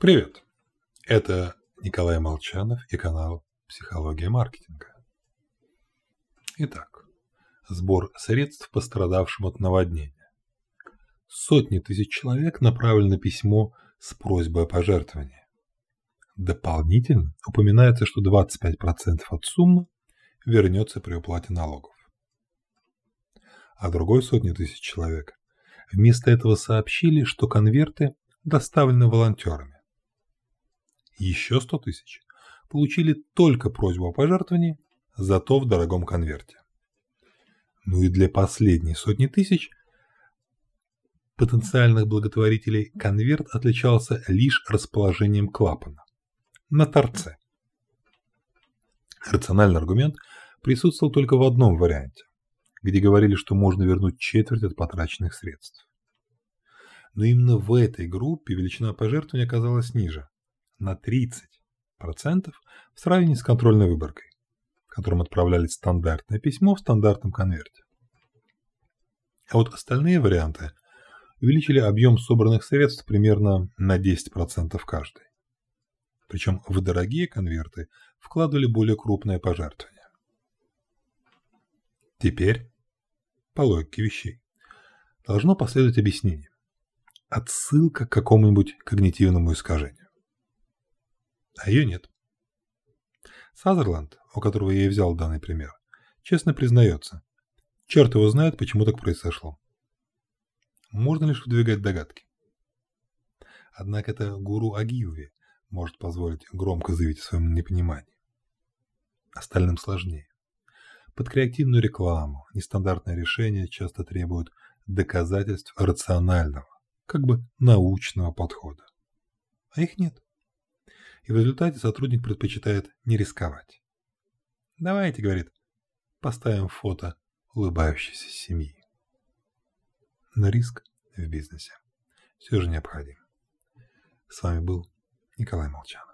Привет! Это Николай Молчанов и канал «Психология маркетинга». Итак, сбор средств пострадавшим от наводнения. Сотни тысяч человек направили на письмо с просьбой о пожертвовании. Дополнительно упоминается, что 25% от суммы вернется при уплате налогов. А другой сотни тысяч человек вместо этого сообщили, что конверты доставлены волонтерами. Еще 100 тысяч получили только просьбу о пожертвовании, зато в дорогом конверте. Ну и для последней сотни тысяч потенциальных благотворителей конверт отличался лишь расположением клапана на торце. Рациональный аргумент присутствовал только в одном варианте, где говорили, что можно вернуть четверть от потраченных средств. Но именно в этой группе величина пожертвования оказалась ниже на 30% в сравнении с контрольной выборкой, которым отправлялись стандартное письмо в стандартном конверте. А вот остальные варианты увеличили объем собранных средств примерно на 10% каждый. Причем в дорогие конверты вкладывали более крупное пожертвование. Теперь, по логике вещей, должно последовать объяснение. Отсылка к какому-нибудь когнитивному искажению а ее нет. Сазерленд, у которого я и взял данный пример, честно признается. Черт его знает, почему так произошло. Можно лишь выдвигать догадки. Однако это гуру Агилви может позволить громко заявить о своем непонимании. Остальным сложнее. Под креативную рекламу нестандартные решения часто требуют доказательств рационального, как бы научного подхода. А их нет и в результате сотрудник предпочитает не рисковать. «Давайте», — говорит, — «поставим фото улыбающейся семьи». Но риск в бизнесе все же необходим. С вами был Николай Молчан.